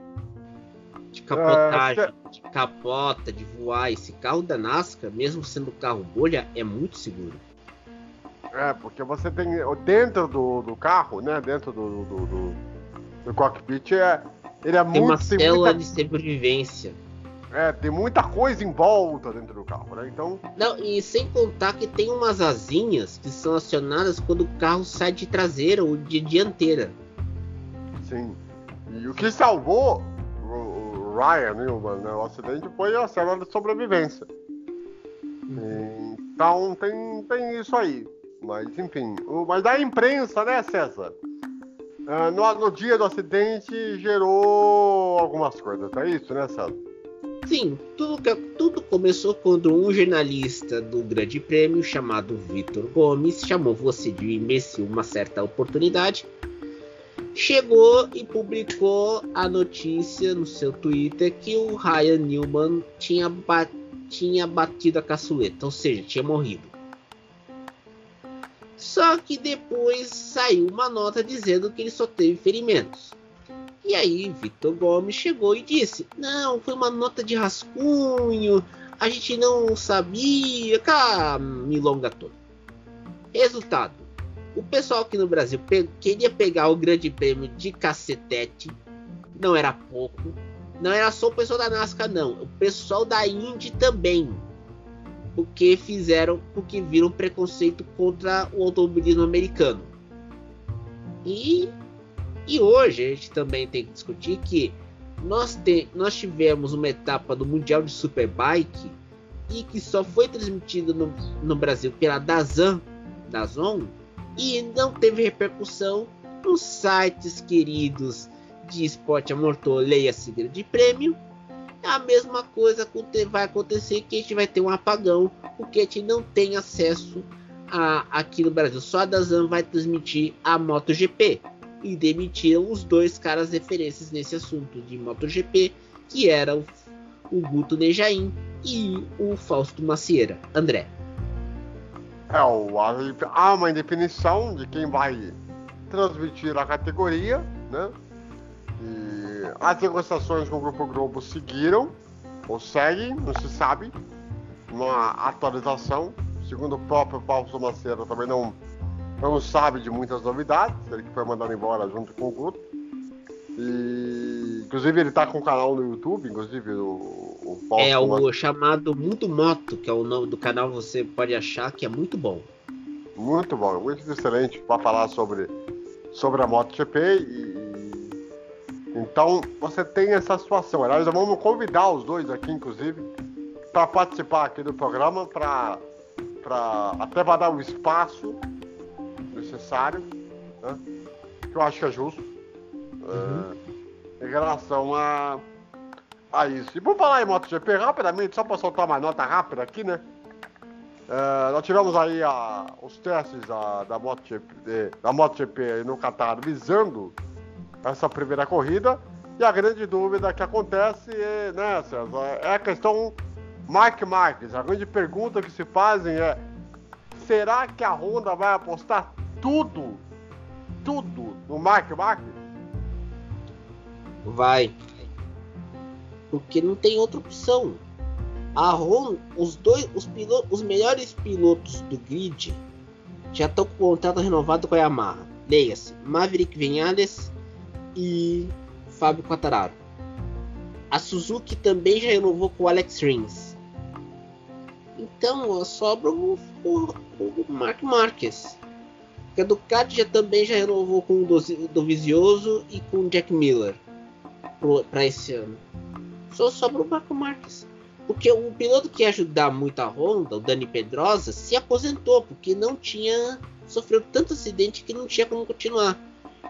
Speaker 2: De capotagem,
Speaker 1: É,
Speaker 2: de capota, de voar. Esse carro da NASCAR, mesmo sendo carro bolha, é muito seguro.
Speaker 1: É, porque você tem dentro do, do carro, né? Dentro do, do, do, do cockpit, é, ele é
Speaker 2: Tem uma
Speaker 1: muito. Tem
Speaker 2: célula
Speaker 1: muita,
Speaker 2: de sobrevivência.
Speaker 1: é, tem muita coisa em volta dentro do carro, né? Então,
Speaker 2: Não, e sem contar que tem umas asinhas que são acionadas quando o carro sai de traseira ou de dianteira.
Speaker 1: sim. E o que salvou o, o Ryan Newman, né, o acidente foi a célula de sobrevivência. Então tem, tem isso aí. Mas enfim, o, mas a imprensa, né, César? Ah, no, no dia do acidente gerou algumas coisas, é isso, né, César?
Speaker 2: Sim, tudo, tudo começou quando um jornalista do Grande Prêmio chamado Vitor Gomes chamou você de imbecil uma certa oportunidade, chegou e publicou a notícia no seu Twitter que o Ryan Newman tinha, ba tinha batido a caçuleta, ou seja, tinha morrido. Só que depois saiu uma nota dizendo que ele só teve ferimentos. E aí Victor Gomes chegou e disse: Não, foi uma nota de rascunho, a gente não sabia, cá, milonga toda. Resultado: o pessoal aqui no Brasil pe queria pegar o grande prêmio de cacetete, não era pouco, não era só o pessoal da NASCAR, não, o pessoal da Indy também, porque fizeram, porque viram preconceito contra o automobilismo americano. E, e hoje a gente também tem que discutir que nós, te, nós tivemos uma etapa do Mundial de Superbike e que só foi transmitido no, no Brasil pela Dazan, Dazon, e não teve repercussão nos sites queridos de esporte a motor, leia-se de prêmio. A mesma coisa vai acontecer que a gente vai ter um apagão, porque a gente não tem acesso a, aqui no Brasil. Só a Dazan vai transmitir a MotoGP e demitiram os dois caras referências nesse assunto de MotoGP, que eram o Guto Nejaim e o Fausto Macieira. André.
Speaker 1: É, o, há uma indefinição de quem vai transmitir a categoria, né? E as negociações com o Grupo Globo seguiram, ou seguem, não se sabe, uma atualização. Segundo o próprio Fausto Macieira, também não não sabe de muitas novidades, ele que foi mandado embora junto com o grupo. E, inclusive ele está com um canal no YouTube, inclusive o,
Speaker 2: o Paulo É o chamado Mundo Moto, que é o nome do canal, você pode achar que é muito bom.
Speaker 1: Muito bom, muito excelente para falar sobre, sobre a MotoGP e, então você tem essa situação. Aliás, vamos convidar os dois aqui, inclusive, para participar aqui do programa, para até para dar o espaço necessário, né? que eu acho que é justo, uhum. é, em relação a, a isso. E vamos falar em MotoGP rapidamente, só para soltar uma nota rápida aqui, né? É, nós tivemos aí a, os testes da, da, MotoGP, da MotoGP no Qatar visando essa primeira corrida. E a grande dúvida que acontece é, né, César, é a questão Mark Marques. A grande pergunta que se fazem é: será que a Honda vai apostar tudo, tudo no Mark Marques?
Speaker 2: Vai. Porque não tem outra opção. A Honda, os dois, os, pilotos, os melhores pilotos do grid já estão com contrato renovado com a Yamaha. Leia-se, Maverick Vinhales e Fábio Quattararo. A Suzuki também já renovou com o Alex Rins. Então sobra o, o, o Mark Marques. A Ducati já também já renovou com o Dovizioso e com o Jack Miller para esse ano. Só sobra o Marco Marques. Porque o piloto que ia ajudar muito a Honda, o Dani Pedrosa, se aposentou porque não tinha sofreu tanto acidente que não tinha como continuar.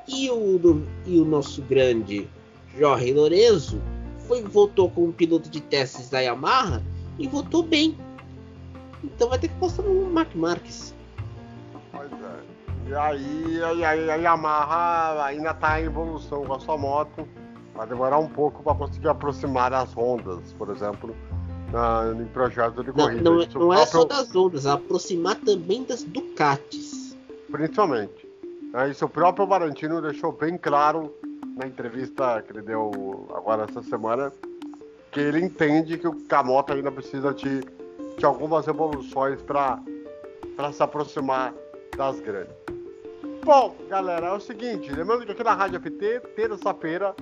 Speaker 2: E o, e o nosso grande Jorge Lorenzo foi, voltou como piloto de testes da Yamaha e voltou bem. Então vai ter que postar no Mark Marques.
Speaker 1: Pois é. E aí, aí, aí a Yamaha ainda está em evolução com a sua moto. Vai demorar um pouco para conseguir aproximar as Hondas, por exemplo, na, em projetos de corrida.
Speaker 2: Não, não, não é só das Hondas, é aproximar também das Ducatis.
Speaker 1: Principalmente. É, isso o próprio Valentino deixou bem claro na entrevista que ele deu agora essa semana, que ele entende que a moto ainda precisa de, de algumas evoluções para se aproximar das grandes. Bom, galera, é o seguinte, lembrando que aqui na Rádio FT, terça-feira,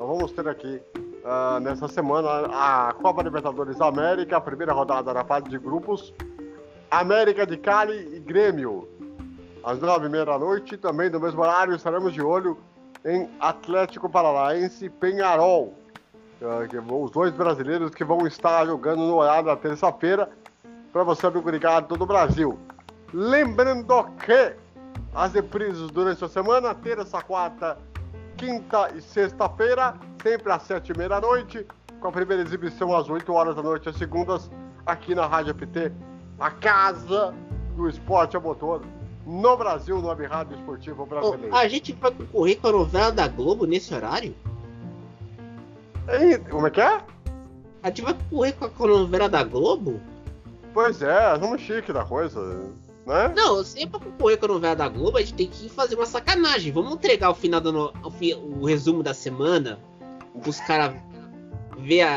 Speaker 1: nós vamos ter aqui uh, nessa semana a Copa Libertadores América, a primeira rodada da fase de grupos, América de Cali e Grêmio. Às nove e meia da noite, também no mesmo horário, estaremos de olho em Atlético Paranaense e Penharol. Uh, os dois brasileiros que vão estar jogando no horário da terça-feira, para você, amigo ligado todo o Brasil. Lembrando que as reprises durante a semana, terça, quarta, quinta e sexta-feira, sempre às sete e meia da noite, com a primeira exibição às 8 horas da noite, às segundas, aqui na Rádio PT, a casa do esporte a motor. No Brasil, no Web Rádio Esportivo Brasileiro.
Speaker 2: Oh, a gente vai concorrer com a novela da Globo nesse horário?
Speaker 1: E, como é que é?
Speaker 2: A gente vai concorrer com a novela da Globo?
Speaker 1: Pois é, vamos chique da coisa, né?
Speaker 2: Não, se é pra concorrer com a novela da Globo, a gente tem que fazer uma sacanagem. Vamos entregar o final do no... o, o resumo da semana, os caras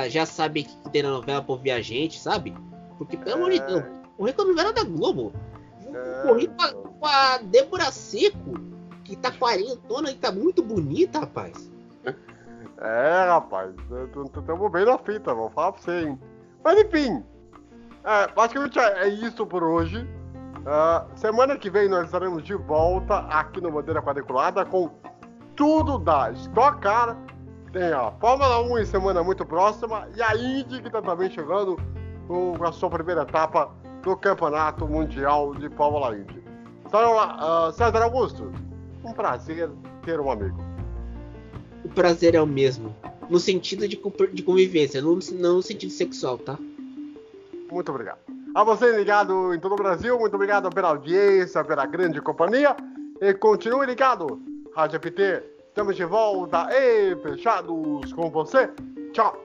Speaker 2: já sabem o que tem na novela pra ouvir a gente, sabe? Porque, pelo amor de Deus, concorrer com a novela da Globo. Corri com a, com a Débora Seco, que tá quarentona e tá muito bonita, rapaz.
Speaker 1: É, rapaz, estamos bem na fita, vou falar pra você, hein? Mas enfim, é, basicamente é, é isso por hoje. Uh, semana que vem nós estaremos de volta aqui no Bandeira Quadriculada com tudo da Stock Car. Tem a Fórmula 1 em semana muito próxima e a Indy que está também chegando com a sua primeira etapa do Campeonato Mundial de Fórmula Indy. Então, uh, César Augusto, um prazer ter um amigo.
Speaker 2: O prazer é o mesmo, no sentido de, de convivência, não, não no sentido sexual, tá?
Speaker 1: Muito obrigado. A você ligado em todo o Brasil, muito obrigado pela audiência, pela grande companhia. E continue ligado. Rádio PT, estamos de volta e fechados com você. Tchau.